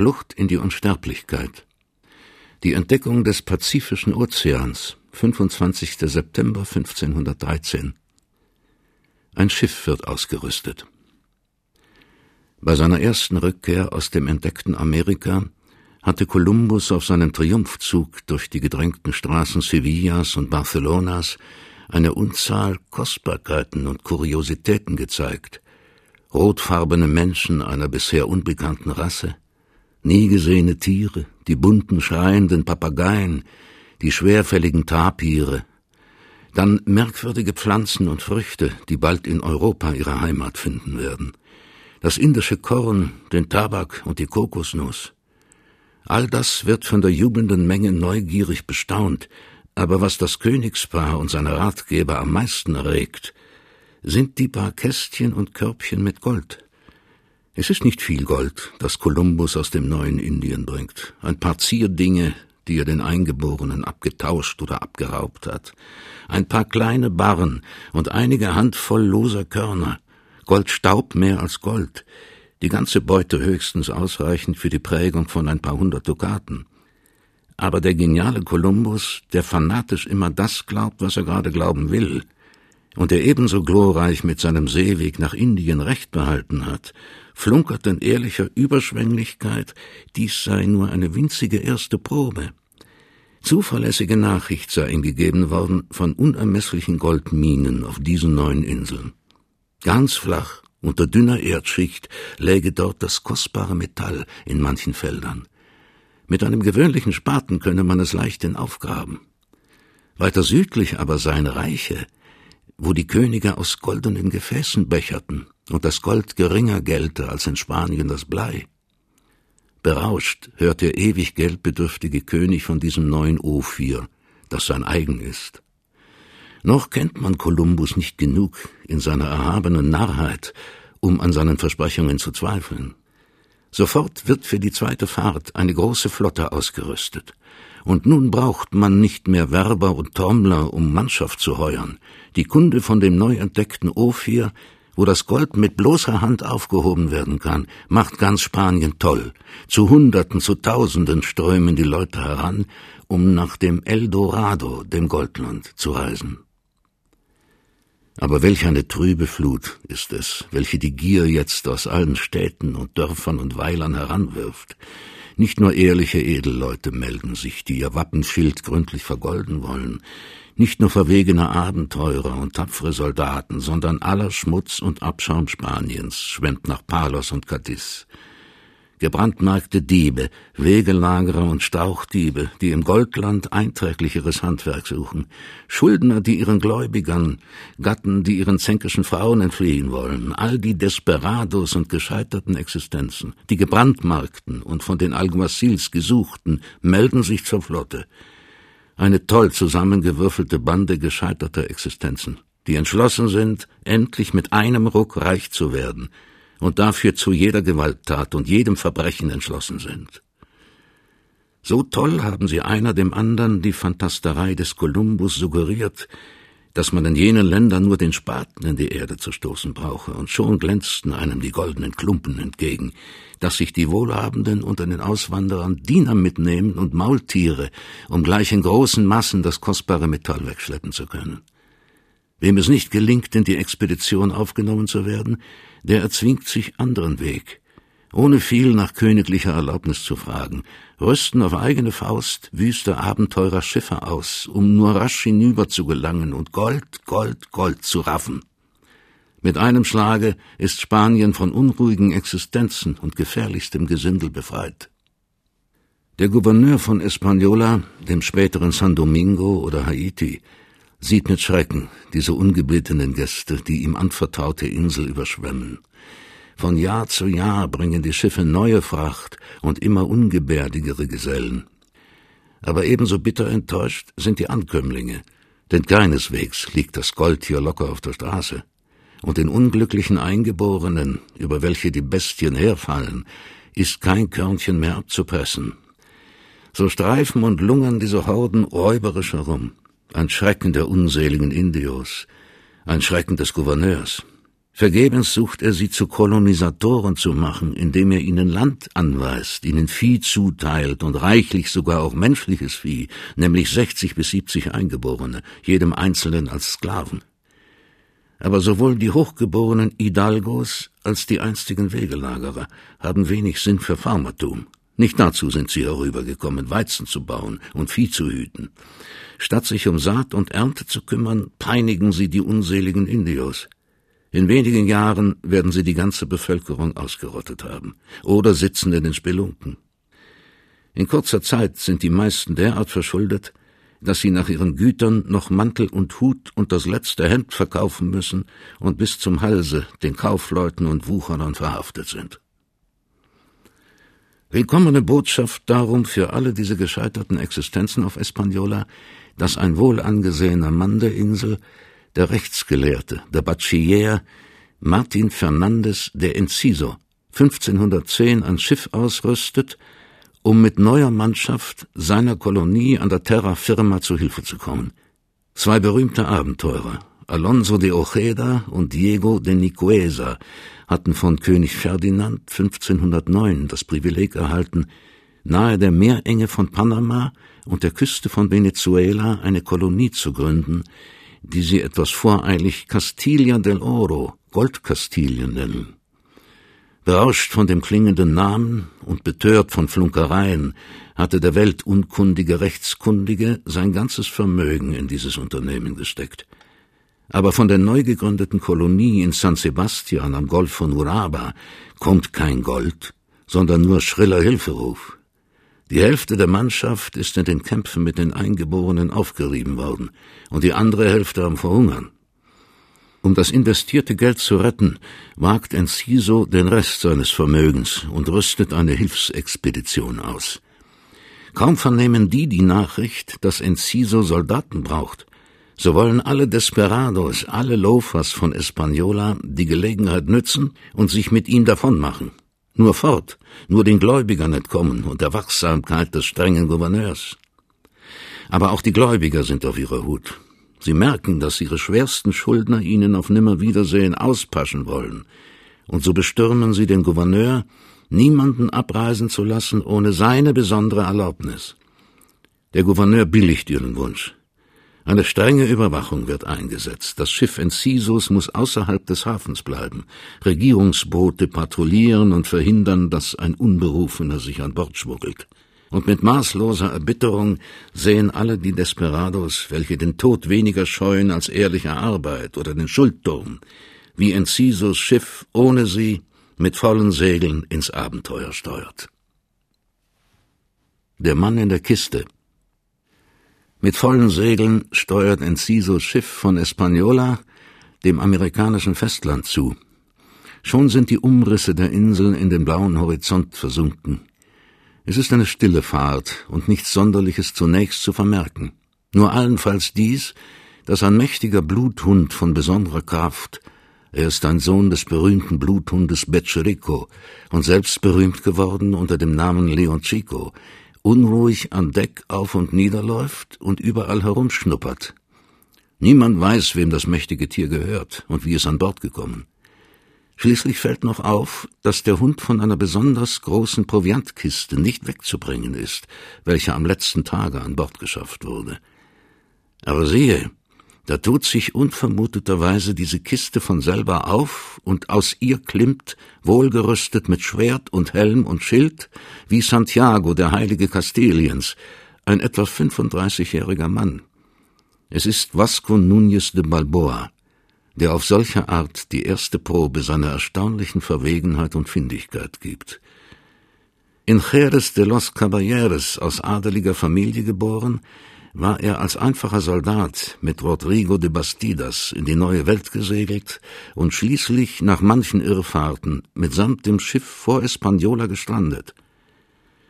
Flucht in die Unsterblichkeit. Die Entdeckung des Pazifischen Ozeans, 25. September 1513. Ein Schiff wird ausgerüstet. Bei seiner ersten Rückkehr aus dem entdeckten Amerika hatte Kolumbus auf seinem Triumphzug durch die gedrängten Straßen Sevillas und Barcelonas eine Unzahl Kostbarkeiten und Kuriositäten gezeigt, rotfarbene Menschen einer bisher unbekannten Rasse, nie gesehene Tiere, die bunten schreienden Papageien, die schwerfälligen Tapire, dann merkwürdige Pflanzen und Früchte, die bald in Europa ihre Heimat finden werden, das indische Korn, den Tabak und die Kokosnuss. All das wird von der jubelnden Menge neugierig bestaunt, aber was das Königspaar und seine Ratgeber am meisten erregt, sind die paar Kästchen und Körbchen mit Gold. Es ist nicht viel Gold, das Kolumbus aus dem neuen Indien bringt. Ein paar Zierdinge, die er den Eingeborenen abgetauscht oder abgeraubt hat. Ein paar kleine Barren und einige Handvoll loser Körner. Goldstaub mehr als Gold. Die ganze Beute höchstens ausreichend für die Prägung von ein paar hundert Dukaten. Aber der geniale Kolumbus, der fanatisch immer das glaubt, was er gerade glauben will, und der ebenso glorreich mit seinem Seeweg nach Indien recht behalten hat, flunkert in ehrlicher Überschwänglichkeit, dies sei nur eine winzige erste Probe. Zuverlässige Nachricht sei ihm gegeben worden von unermesslichen Goldminen auf diesen neuen Inseln. Ganz flach, unter dünner Erdschicht, läge dort das kostbare Metall in manchen Feldern. Mit einem gewöhnlichen Spaten könne man es leicht aufgraben. Weiter südlich aber seien Reiche, wo die Könige aus goldenen Gefäßen becherten und das Gold geringer gelte als in Spanien das Blei. Berauscht hört der ewig geldbedürftige König von diesem neuen Ophir, das sein eigen ist. Noch kennt man Kolumbus nicht genug in seiner erhabenen Narrheit, um an seinen Versprechungen zu zweifeln. Sofort wird für die zweite Fahrt eine große Flotte ausgerüstet. Und nun braucht man nicht mehr Werber und Trommler, um Mannschaft zu heuern. Die Kunde von dem neu entdeckten Ophir, wo das Gold mit bloßer Hand aufgehoben werden kann, macht ganz Spanien toll. Zu Hunderten, zu Tausenden strömen die Leute heran, um nach dem Eldorado, dem Goldland, zu reisen. Aber welch eine trübe Flut ist es, welche die Gier jetzt aus allen Städten und Dörfern und Weilern heranwirft. Nicht nur ehrliche Edelleute melden sich, die ihr Wappenschild gründlich vergolden wollen, nicht nur verwegene Abenteurer und tapfere Soldaten, sondern aller Schmutz und Abschaum Spaniens schwemmt nach Palos und Cadiz. Gebrandmarkte Diebe, Wegelagerer und Stauchdiebe, die im Goldland einträglicheres Handwerk suchen, Schuldner, die ihren Gläubigern, Gatten, die ihren zänkischen Frauen entfliehen wollen, all die Desperados und gescheiterten Existenzen, die gebrandmarkten und von den Alguacils gesuchten, melden sich zur Flotte. Eine toll zusammengewürfelte Bande gescheiterter Existenzen, die entschlossen sind, endlich mit einem Ruck reich zu werden, und dafür zu jeder Gewalttat und jedem Verbrechen entschlossen sind. So toll haben sie einer dem anderen die Fantasterei des Kolumbus suggeriert, dass man in jenen Ländern nur den Spaten in die Erde zu stoßen brauche, und schon glänzten einem die goldenen Klumpen entgegen, dass sich die Wohlhabenden unter den Auswanderern Diener mitnehmen und Maultiere, um gleich in großen Massen das kostbare Metall wegschleppen zu können. Wem es nicht gelingt, in die Expedition aufgenommen zu werden, der erzwingt sich anderen Weg. Ohne viel nach königlicher Erlaubnis zu fragen, rüsten auf eigene Faust wüste Abenteurer Schiffe aus, um nur rasch hinüber zu gelangen und Gold, Gold, Gold zu raffen. Mit einem Schlage ist Spanien von unruhigen Existenzen und gefährlichstem Gesindel befreit. Der Gouverneur von Española, dem späteren San Domingo oder Haiti, sieht mit Schrecken diese ungebetenen Gäste, die ihm anvertraute Insel überschwemmen. Von Jahr zu Jahr bringen die Schiffe neue Fracht und immer ungebärdigere Gesellen. Aber ebenso bitter enttäuscht sind die Ankömmlinge, denn keineswegs liegt das Gold hier locker auf der Straße. Und den unglücklichen Eingeborenen, über welche die Bestien herfallen, ist kein Körnchen mehr abzupressen. So streifen und lungern diese Horden räuberisch herum, ein Schrecken der unseligen Indios, ein Schrecken des Gouverneurs. Vergebens sucht er sie zu Kolonisatoren zu machen, indem er ihnen Land anweist, ihnen Vieh zuteilt und reichlich sogar auch menschliches Vieh, nämlich 60 bis 70 Eingeborene, jedem Einzelnen als Sklaven. Aber sowohl die hochgeborenen Hidalgos als die einstigen Wegelagerer haben wenig Sinn für Farmertum. Nicht dazu sind sie herübergekommen, Weizen zu bauen und Vieh zu hüten. Statt sich um Saat und Ernte zu kümmern, peinigen sie die unseligen Indios. In wenigen Jahren werden sie die ganze Bevölkerung ausgerottet haben oder sitzen in den Spelunken. In kurzer Zeit sind die meisten derart verschuldet, dass sie nach ihren Gütern noch Mantel und Hut und das letzte Hemd verkaufen müssen und bis zum Halse den Kaufleuten und Wucherern verhaftet sind. Willkommene Botschaft darum für alle diese gescheiterten Existenzen auf Espanola, dass ein wohl angesehener Mann der Insel der Rechtsgelehrte, der Bachiller Martin Fernandes de Enciso 1510 ein Schiff ausrüstet, um mit neuer Mannschaft seiner Kolonie an der Terra Firma zu Hilfe zu kommen. Zwei berühmte Abenteurer, Alonso de Ojeda und Diego de Nicuesa, hatten von König Ferdinand 1509 das Privileg erhalten, nahe der Meerenge von Panama und der Küste von Venezuela eine Kolonie zu gründen, die sie etwas voreilig Castilla del Oro, Goldkastilien nennen. Berauscht von dem klingenden Namen und betört von Flunkereien hatte der weltunkundige Rechtskundige sein ganzes Vermögen in dieses Unternehmen gesteckt. Aber von der neu gegründeten Kolonie in San Sebastian am Golf von Uraba kommt kein Gold, sondern nur schriller Hilferuf. Die Hälfte der Mannschaft ist in den Kämpfen mit den Eingeborenen aufgerieben worden und die andere Hälfte am Verhungern. Um das investierte Geld zu retten, wagt Enciso den Rest seines Vermögens und rüstet eine Hilfsexpedition aus. Kaum vernehmen die die Nachricht, dass Enciso Soldaten braucht, so wollen alle Desperados, alle Lofers von Espanola die Gelegenheit nützen und sich mit ihm davonmachen. Nur fort, nur den Gläubigern entkommen und der Wachsamkeit des strengen Gouverneurs. Aber auch die Gläubiger sind auf ihrer Hut. Sie merken, dass ihre schwersten Schuldner ihnen auf Nimmerwiedersehen auspaschen wollen, und so bestürmen sie den Gouverneur, niemanden abreisen zu lassen ohne seine besondere Erlaubnis. Der Gouverneur billigt ihren Wunsch. Eine strenge Überwachung wird eingesetzt. Das Schiff Encisos muss außerhalb des Hafens bleiben. Regierungsboote patrouillieren und verhindern, dass ein Unberufener sich an Bord schmuggelt. Und mit maßloser Erbitterung sehen alle die Desperados, welche den Tod weniger scheuen als ehrliche Arbeit oder den Schuldturm, wie Encisos Schiff ohne sie mit vollen Segeln ins Abenteuer steuert. Der Mann in der Kiste mit vollen Segeln steuert Encisos Schiff von Espanola dem amerikanischen Festland zu. Schon sind die Umrisse der Inseln in den blauen Horizont versunken. Es ist eine stille Fahrt und nichts Sonderliches zunächst zu vermerken. Nur allenfalls dies, dass ein mächtiger Bluthund von besonderer Kraft, er ist ein Sohn des berühmten Bluthundes Becherico und selbst berühmt geworden unter dem Namen Leon Chico, unruhig an Deck auf und niederläuft und überall herumschnuppert. Niemand weiß, wem das mächtige Tier gehört und wie es an Bord gekommen. Schließlich fällt noch auf, dass der Hund von einer besonders großen Proviantkiste nicht wegzubringen ist, welche am letzten Tage an Bord geschafft wurde. Aber siehe, da tut sich unvermuteterweise diese Kiste von selber auf, und aus ihr klimmt, wohlgerüstet mit Schwert und Helm und Schild, wie Santiago, der Heilige Kastiliens, ein etwa 35-jähriger Mann. Es ist Vasco Núñez de Balboa, der auf solche Art die erste Probe seiner erstaunlichen Verwegenheit und Findigkeit gibt. In Jerez de los Caballeres aus adeliger Familie geboren, war er als einfacher Soldat mit Rodrigo de Bastidas in die neue Welt gesegelt und schließlich nach manchen Irrfahrten mitsamt dem Schiff vor Espanola gestrandet.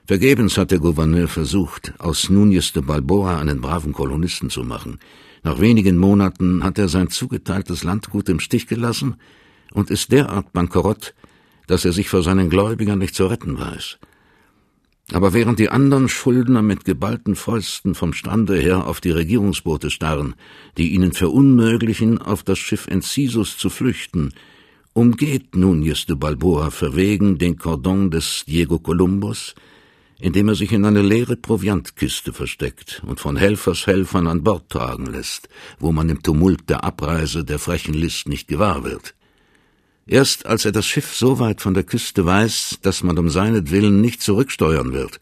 Vergebens hat der Gouverneur versucht, aus Núñez de Balboa einen braven Kolonisten zu machen. Nach wenigen Monaten hat er sein zugeteiltes Landgut im Stich gelassen und ist derart bankerott, dass er sich vor seinen Gläubigern nicht zu retten weiß. Aber während die anderen Schuldner mit geballten Fäusten vom Strande her auf die Regierungsboote starren, die ihnen verunmöglichen, auf das Schiff Encisus zu flüchten, umgeht Núñez de Balboa verwegen den Cordon des Diego Columbus, indem er sich in eine leere Proviantkiste versteckt und von Helfershelfern an Bord tragen lässt, wo man im Tumult der Abreise der frechen List nicht gewahr wird. Erst als er das Schiff so weit von der Küste weiß, dass man um seinetwillen nicht zurücksteuern wird,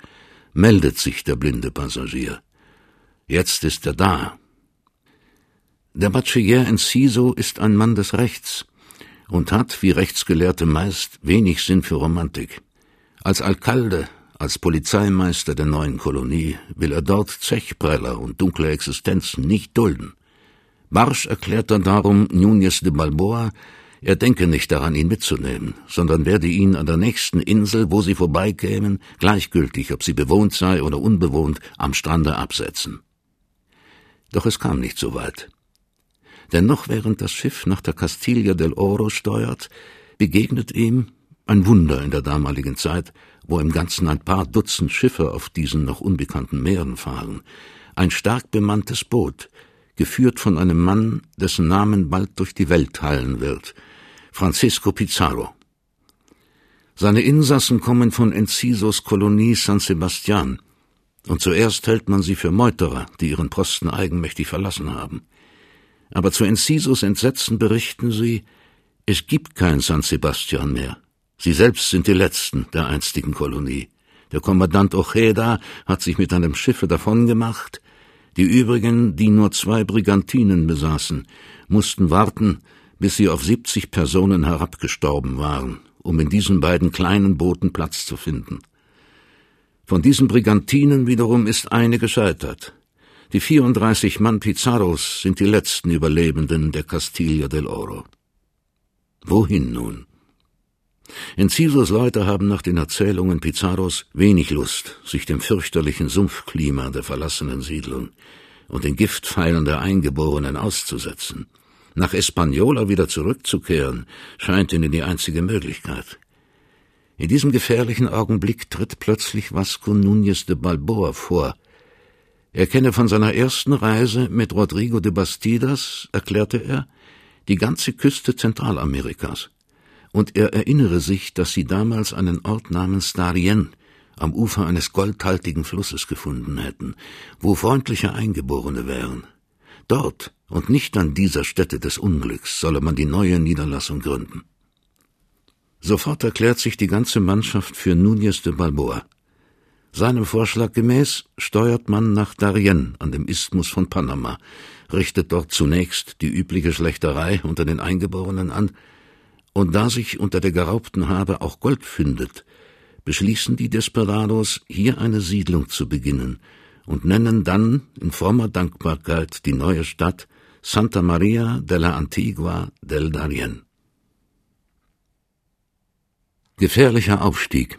meldet sich der blinde Passagier. Jetzt ist er da. Der Bachiller Enciso ist ein Mann des Rechts und hat, wie Rechtsgelehrte meist, wenig Sinn für Romantik. Als Alkalde, als Polizeimeister der neuen Kolonie will er dort Zechpreller und dunkle Existenzen nicht dulden. Barsch erklärt er darum Núñez de Balboa, er denke nicht daran, ihn mitzunehmen, sondern werde ihn an der nächsten Insel, wo sie vorbeikämen, gleichgültig, ob sie bewohnt sei oder unbewohnt, am Strande absetzen. Doch es kam nicht so weit. Denn noch während das Schiff nach der Castilla del Oro steuert, begegnet ihm ein Wunder in der damaligen Zeit, wo im Ganzen ein paar Dutzend Schiffe auf diesen noch unbekannten Meeren fahren, ein stark bemanntes Boot, geführt von einem Mann, dessen Namen bald durch die Welt hallen wird, Francisco Pizarro. Seine Insassen kommen von Encisos Kolonie San Sebastian, und zuerst hält man sie für Meuterer, die ihren Posten eigenmächtig verlassen haben. Aber zu Encisos Entsetzen berichten sie, es gibt kein San Sebastian mehr. Sie selbst sind die Letzten der einstigen Kolonie. Der Kommandant Ojeda hat sich mit einem Schiffe davongemacht, die übrigen, die nur zwei Brigantinen besaßen, mussten warten, bis sie auf siebzig Personen herabgestorben waren, um in diesen beiden kleinen Booten Platz zu finden. Von diesen Brigantinen wiederum ist eine gescheitert. Die 34 Mann Pizarros sind die letzten Überlebenden der Castilla del Oro. Wohin nun? Encisos Leute haben nach den Erzählungen Pizarros wenig Lust, sich dem fürchterlichen Sumpfklima der verlassenen Siedlung und den Giftpfeilen der Eingeborenen auszusetzen. Nach Espanola wieder zurückzukehren, scheint ihnen die einzige Möglichkeit. In diesem gefährlichen Augenblick tritt plötzlich Vasco Núñez de Balboa vor. Er kenne von seiner ersten Reise mit Rodrigo de Bastidas, erklärte er, die ganze Küste Zentralamerikas. Und er erinnere sich, dass sie damals einen Ort namens Darien am Ufer eines goldhaltigen Flusses gefunden hätten, wo freundliche Eingeborene wären. Dort und nicht an dieser Stätte des Unglücks solle man die neue Niederlassung gründen. Sofort erklärt sich die ganze Mannschaft für Núñez de Balboa. Seinem Vorschlag gemäß steuert man nach Darien an dem Isthmus von Panama, richtet dort zunächst die übliche Schlächterei unter den Eingeborenen an, und da sich unter der geraubten Habe auch Gold findet, beschließen die Desperados, hier eine Siedlung zu beginnen und nennen dann in frommer Dankbarkeit die neue Stadt Santa Maria de la Antigua del Darien. Gefährlicher Aufstieg.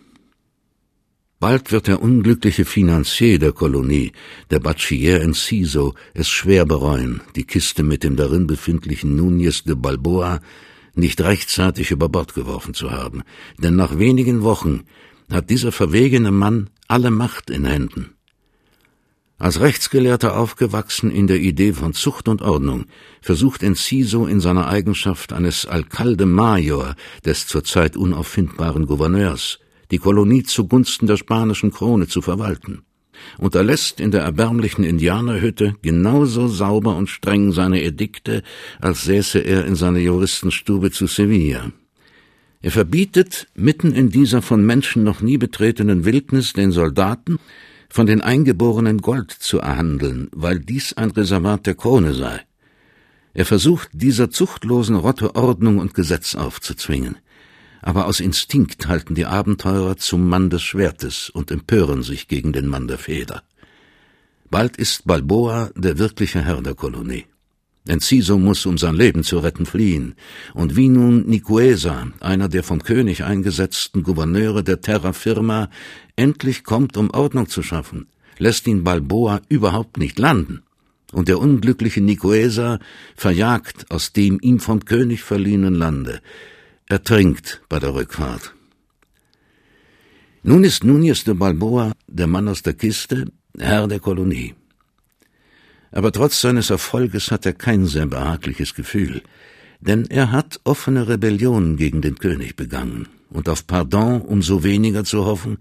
Bald wird der unglückliche Finanzier der Kolonie, der Bachiller Enciso, es schwer bereuen, die Kiste mit dem darin befindlichen Núñez de Balboa nicht rechtzeitig über Bord geworfen zu haben, denn nach wenigen Wochen hat dieser verwegene Mann alle Macht in Händen. Als Rechtsgelehrter aufgewachsen in der Idee von Zucht und Ordnung, versucht Enciso in seiner Eigenschaft eines Alcalde Major, des zurzeit unauffindbaren Gouverneurs, die Kolonie zugunsten der spanischen Krone zu verwalten und erlässt in der erbärmlichen Indianerhütte genauso sauber und streng seine Edikte, als säße er in seiner Juristenstube zu Sevilla. Er verbietet mitten in dieser von Menschen noch nie betretenen Wildnis den Soldaten, von den Eingeborenen Gold zu erhandeln, weil dies ein Reservat der Krone sei. Er versucht, dieser zuchtlosen Rotte Ordnung und Gesetz aufzuzwingen. Aber aus Instinkt halten die Abenteurer zum Mann des Schwertes und empören sich gegen den Mann der Feder. Bald ist Balboa der wirkliche Herr der Kolonie. Enciso muss, um sein Leben zu retten, fliehen. Und wie nun Nicuesa, einer der vom König eingesetzten Gouverneure der Terra Firma, endlich kommt, um Ordnung zu schaffen, lässt ihn Balboa überhaupt nicht landen. Und der unglückliche Nicuesa verjagt aus dem ihm vom König verliehenen Lande, ertrinkt bei der Rückfahrt. Nun ist Núñez de Balboa, der Mann aus der Kiste, Herr der Kolonie. Aber trotz seines Erfolges hat er kein sehr behagliches Gefühl, Denn er hat offene Rebellion gegen den König begangen und auf Pardon umso weniger zu hoffen,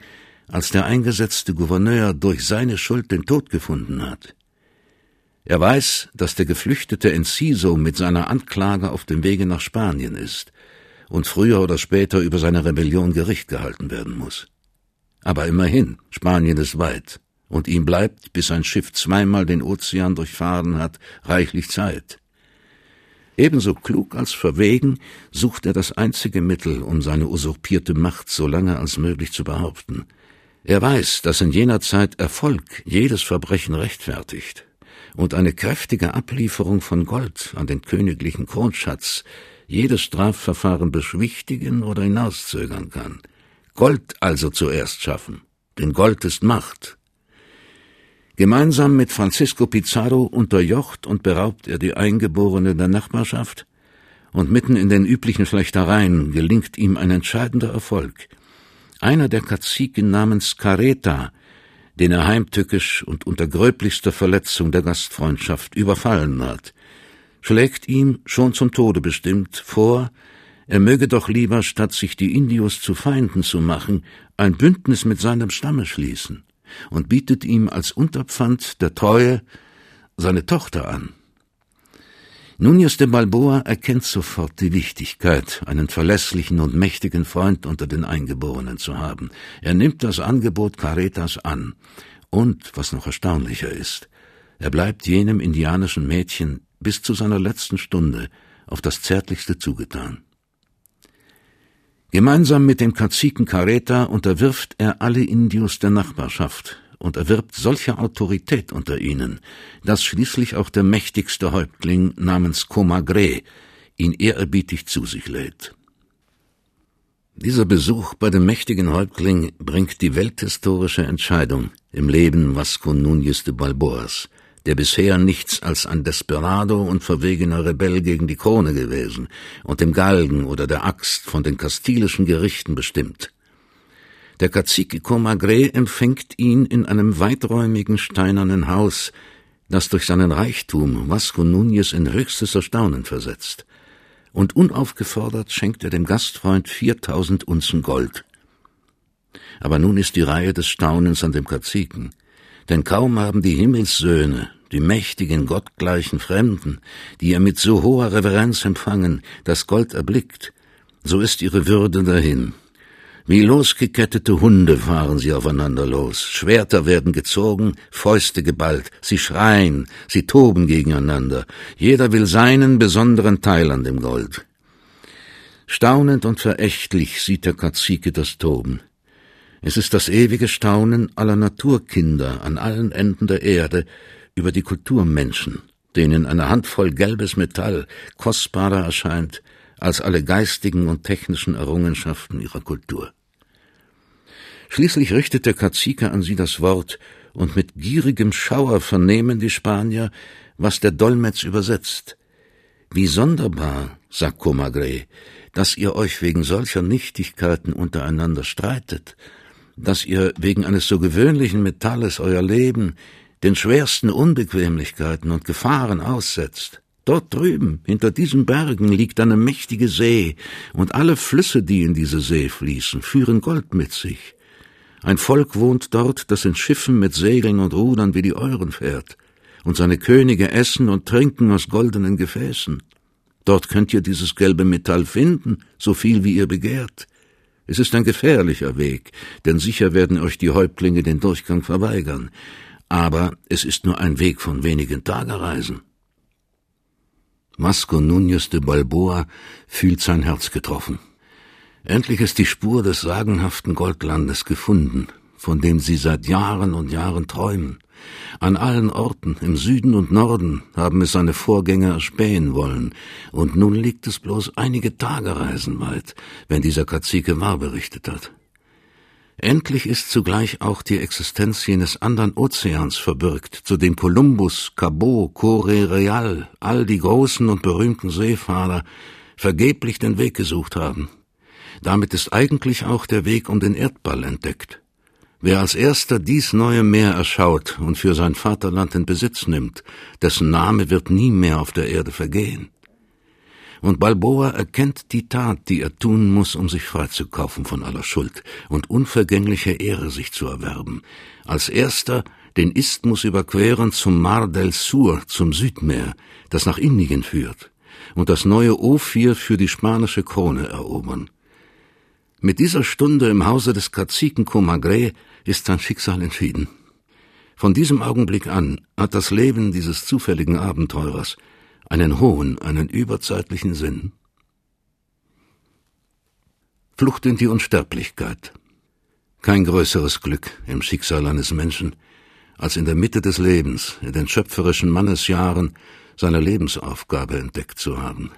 als der eingesetzte Gouverneur durch seine Schuld den Tod gefunden hat. Er weiß, dass der geflüchtete Enciso mit seiner Anklage auf dem Wege nach Spanien ist und früher oder später über seine Rebellion Gericht gehalten werden muss. Aber immerhin, Spanien ist weit, und ihm bleibt, bis sein Schiff zweimal den Ozean durchfahren hat, reichlich Zeit. Ebenso klug als verwegen sucht er das einzige Mittel, um seine usurpierte Macht so lange als möglich zu behaupten. Er weiß, dass in jener Zeit Erfolg jedes Verbrechen rechtfertigt und eine kräftige Ablieferung von Gold an den königlichen Kronschatz jedes Strafverfahren beschwichtigen oder hinauszögern kann. Gold also zuerst schaffen, denn Gold ist Macht. Gemeinsam mit Francisco Pizarro unterjocht und beraubt er die Eingeborenen der Nachbarschaft, und mitten in den üblichen Schlechtereien gelingt ihm ein entscheidender Erfolg. Einer der Kaziken namens Careta, den er heimtückisch und unter gröblichster Verletzung der Gastfreundschaft überfallen hat, schlägt ihm, schon zum Tode bestimmt, vor, er möge doch lieber, statt sich die Indios zu Feinden zu machen, ein Bündnis mit seinem Stamme schließen und bietet ihm als Unterpfand der Treue seine Tochter an. Núñez de Balboa erkennt sofort die Wichtigkeit, einen verlässlichen und mächtigen Freund unter den Eingeborenen zu haben. Er nimmt das Angebot Caretas an. Und, was noch erstaunlicher ist, er bleibt jenem indianischen Mädchen bis zu seiner letzten Stunde auf das Zärtlichste zugetan. Gemeinsam mit dem Kaziken Careta unterwirft er alle Indios der Nachbarschaft und erwirbt solche Autorität unter ihnen, dass schließlich auch der mächtigste Häuptling namens Comagre ihn ehrerbietig zu sich lädt. Dieser Besuch bei dem mächtigen Häuptling bringt die welthistorische Entscheidung im Leben Vasco Núñez de Balboas, der bisher nichts als ein Desperado und verwegener Rebell gegen die Krone gewesen und dem Galgen oder der Axt von den kastilischen Gerichten bestimmt. Der Cacique Comagre empfängt ihn in einem weiträumigen steinernen Haus, das durch seinen Reichtum Vasco Núñez in höchstes Erstaunen versetzt. Und unaufgefordert schenkt er dem Gastfreund viertausend Unzen Gold. Aber nun ist die Reihe des Staunens an dem Kaziken, denn kaum haben die Himmelssöhne die mächtigen, gottgleichen Fremden, die er mit so hoher Reverenz empfangen, das Gold erblickt, so ist ihre Würde dahin. Wie losgekettete Hunde fahren sie aufeinander los, Schwerter werden gezogen, Fäuste geballt, sie schreien, sie toben gegeneinander, jeder will seinen besonderen Teil an dem Gold. Staunend und verächtlich sieht der Kazike das Toben. Es ist das ewige Staunen aller Naturkinder an allen Enden der Erde, über die Kulturmenschen, denen eine Handvoll gelbes Metall kostbarer erscheint als alle geistigen und technischen Errungenschaften ihrer Kultur. Schließlich richtet der Kazike an sie das Wort, und mit gierigem Schauer vernehmen die Spanier, was der Dolmetsch übersetzt. Wie sonderbar, sagt Comagre, dass ihr euch wegen solcher Nichtigkeiten untereinander streitet, dass ihr wegen eines so gewöhnlichen Metalles euer Leben den schwersten Unbequemlichkeiten und Gefahren aussetzt. Dort drüben, hinter diesen Bergen, liegt eine mächtige See, und alle Flüsse, die in diese See fließen, führen Gold mit sich. Ein Volk wohnt dort, das in Schiffen mit Segeln und Rudern wie die euren fährt, und seine Könige essen und trinken aus goldenen Gefäßen. Dort könnt ihr dieses gelbe Metall finden, so viel wie ihr begehrt. Es ist ein gefährlicher Weg, denn sicher werden euch die Häuptlinge den Durchgang verweigern aber es ist nur ein Weg von wenigen Tagereisen. Masco Núñez de Balboa fühlt sein Herz getroffen. Endlich ist die Spur des sagenhaften Goldlandes gefunden, von dem sie seit Jahren und Jahren träumen. An allen Orten, im Süden und Norden, haben es seine Vorgänger erspähen wollen, und nun liegt es bloß einige Tagereisen weit, wenn dieser Kazike wahr berichtet hat. Endlich ist zugleich auch die Existenz jenes anderen Ozeans verbürgt, zu dem Kolumbus, Cabot, Corre Real, all die großen und berühmten Seefahrer vergeblich den Weg gesucht haben. Damit ist eigentlich auch der Weg um den Erdball entdeckt. Wer als erster dies neue Meer erschaut und für sein Vaterland in Besitz nimmt, dessen Name wird nie mehr auf der Erde vergehen. Und Balboa erkennt die Tat, die er tun muss, um sich freizukaufen von aller Schuld und unvergängliche Ehre sich zu erwerben. Als erster den Isthmus überqueren zum Mar del Sur, zum Südmeer, das nach Indien führt, und das neue Ophir für die spanische Krone erobern. Mit dieser Stunde im Hause des Kaziken Comagre ist sein Schicksal entschieden. Von diesem Augenblick an hat das Leben dieses zufälligen Abenteurers einen hohen, einen überzeitlichen Sinn. Flucht in die Unsterblichkeit. Kein größeres Glück im Schicksal eines Menschen, als in der Mitte des Lebens, in den schöpferischen Mannesjahren, seine Lebensaufgabe entdeckt zu haben.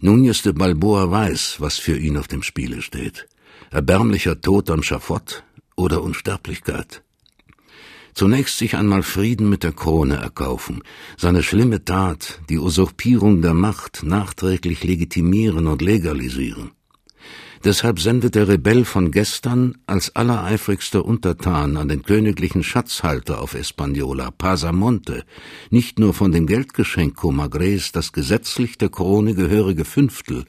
Núñez de Balboa weiß, was für ihn auf dem Spiele steht. Erbärmlicher Tod am Schafott oder Unsterblichkeit. Zunächst sich einmal Frieden mit der Krone erkaufen, seine schlimme Tat, die Usurpierung der Macht, nachträglich legitimieren und legalisieren. Deshalb sendet der Rebell von gestern als allereifrigster Untertan an den königlichen Schatzhalter auf Espagnola, Pasamonte, nicht nur von dem Geldgeschenk Comagres das gesetzlich der Krone gehörige Fünftel,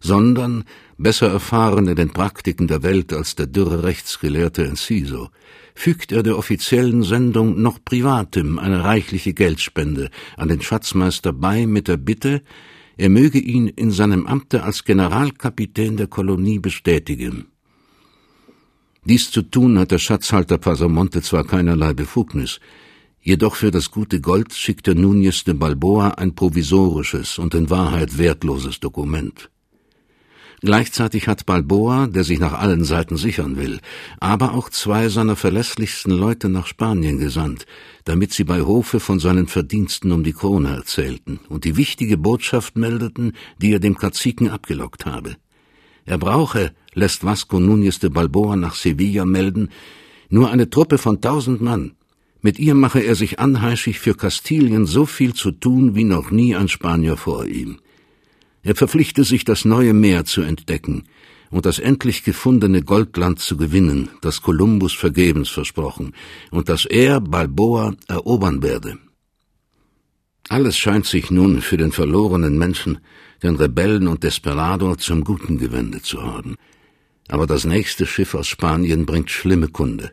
sondern, besser erfahren in den Praktiken der Welt als der dürre Rechtsgelehrte Enciso, fügt er der offiziellen Sendung noch privatem eine reichliche Geldspende an den Schatzmeister bei mit der Bitte, er möge ihn in seinem Amte als Generalkapitän der Kolonie bestätigen. Dies zu tun hat der Schatzhalter Pasamonte zwar keinerlei Befugnis, jedoch für das gute Gold schickte Núñez de Balboa ein provisorisches und in Wahrheit wertloses Dokument. Gleichzeitig hat Balboa, der sich nach allen Seiten sichern will, aber auch zwei seiner verlässlichsten Leute nach Spanien gesandt, damit sie bei Hofe von seinen Verdiensten um die Krone erzählten und die wichtige Botschaft meldeten, die er dem Kaziken abgelockt habe. Er brauche, lässt Vasco Núñez de Balboa nach Sevilla melden, nur eine Truppe von tausend Mann. Mit ihr mache er sich anheischig für Kastilien so viel zu tun wie noch nie ein Spanier vor ihm. Er verpflichte sich, das neue Meer zu entdecken und das endlich gefundene Goldland zu gewinnen, das Kolumbus vergebens versprochen und das er, Balboa, erobern werde. Alles scheint sich nun für den verlorenen Menschen, den Rebellen und Desperado zum Guten gewendet zu haben. Aber das nächste Schiff aus Spanien bringt schlimme Kunde.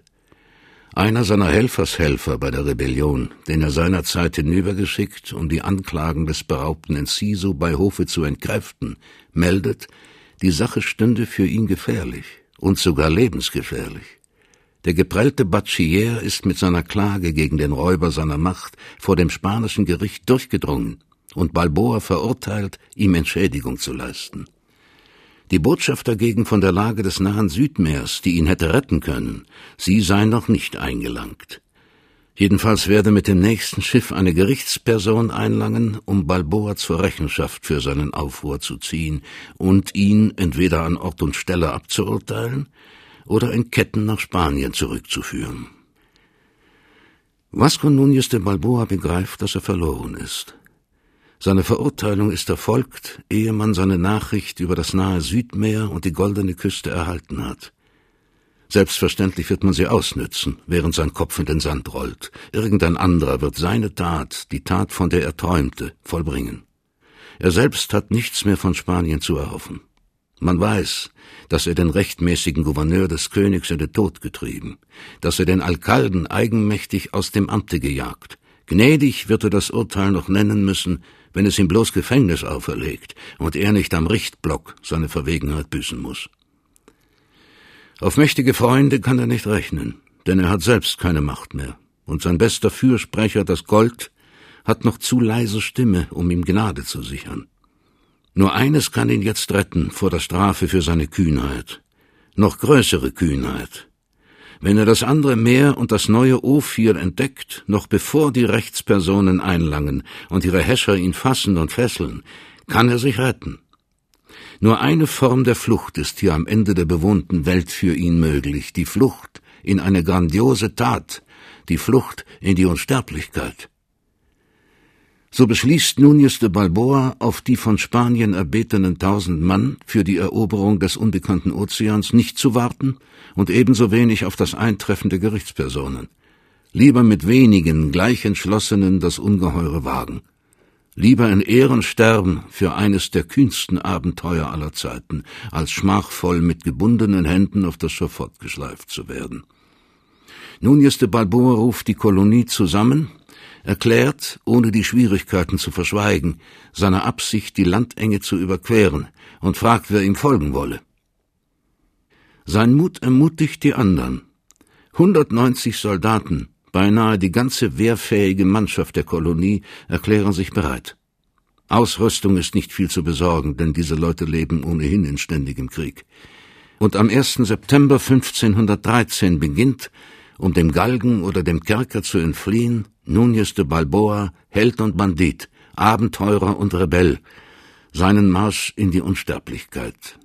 Einer seiner Helfershelfer bei der Rebellion, den er seinerzeit hinübergeschickt, um die Anklagen des beraubten Enciso bei Hofe zu entkräften, meldet, die Sache stünde für ihn gefährlich und sogar lebensgefährlich. Der geprellte Bachiller ist mit seiner Klage gegen den Räuber seiner Macht vor dem spanischen Gericht durchgedrungen und Balboa verurteilt, ihm Entschädigung zu leisten. Die Botschaft dagegen von der Lage des nahen Südmeers, die ihn hätte retten können, sie sei noch nicht eingelangt. Jedenfalls werde mit dem nächsten Schiff eine Gerichtsperson einlangen, um Balboa zur Rechenschaft für seinen Aufruhr zu ziehen und ihn entweder an Ort und Stelle abzuurteilen oder in Ketten nach Spanien zurückzuführen. Vasco Núñez de Balboa begreift, dass er verloren ist. Seine Verurteilung ist erfolgt, ehe man seine Nachricht über das nahe Südmeer und die goldene Küste erhalten hat. Selbstverständlich wird man sie ausnützen, während sein Kopf in den Sand rollt. Irgendein anderer wird seine Tat, die Tat, von der er träumte, vollbringen. Er selbst hat nichts mehr von Spanien zu erhoffen. Man weiß, dass er den rechtmäßigen Gouverneur des Königs in den Tod getrieben, dass er den Alkalden eigenmächtig aus dem Amte gejagt. Gnädig wird er das Urteil noch nennen müssen, wenn es ihm bloß Gefängnis auferlegt und er nicht am Richtblock seine Verwegenheit büßen muss. Auf mächtige Freunde kann er nicht rechnen, denn er hat selbst keine Macht mehr, und sein bester Fürsprecher, das Gold, hat noch zu leise Stimme, um ihm Gnade zu sichern. Nur eines kann ihn jetzt retten vor der Strafe für seine Kühnheit, noch größere Kühnheit, wenn er das andere Meer und das neue Ophir entdeckt, noch bevor die Rechtspersonen einlangen und ihre Häscher ihn fassen und fesseln, kann er sich retten. Nur eine Form der Flucht ist hier am Ende der bewohnten Welt für ihn möglich, die Flucht in eine grandiose Tat, die Flucht in die Unsterblichkeit. So beschließt Núñez de Balboa, auf die von Spanien erbetenen tausend Mann für die Eroberung des unbekannten Ozeans nicht zu warten und ebenso wenig auf das Eintreffen der Gerichtspersonen. Lieber mit wenigen, gleich entschlossenen das Ungeheure wagen. Lieber in Ehren sterben für eines der kühnsten Abenteuer aller Zeiten, als schmachvoll mit gebundenen Händen auf das Schafott geschleift zu werden. Núñez de Balboa ruft die Kolonie zusammen, erklärt, ohne die Schwierigkeiten zu verschweigen, seine Absicht, die Landenge zu überqueren, und fragt, wer ihm folgen wolle. Sein Mut ermutigt die anderen. 190 Soldaten, beinahe die ganze wehrfähige Mannschaft der Kolonie, erklären sich bereit. Ausrüstung ist nicht viel zu besorgen, denn diese Leute leben ohnehin in ständigem Krieg. Und am 1. September 1513 beginnt, um dem Galgen oder dem Kerker zu entfliehen, Núñez de Balboa, Held und Bandit, Abenteurer und Rebell, seinen Marsch in die Unsterblichkeit.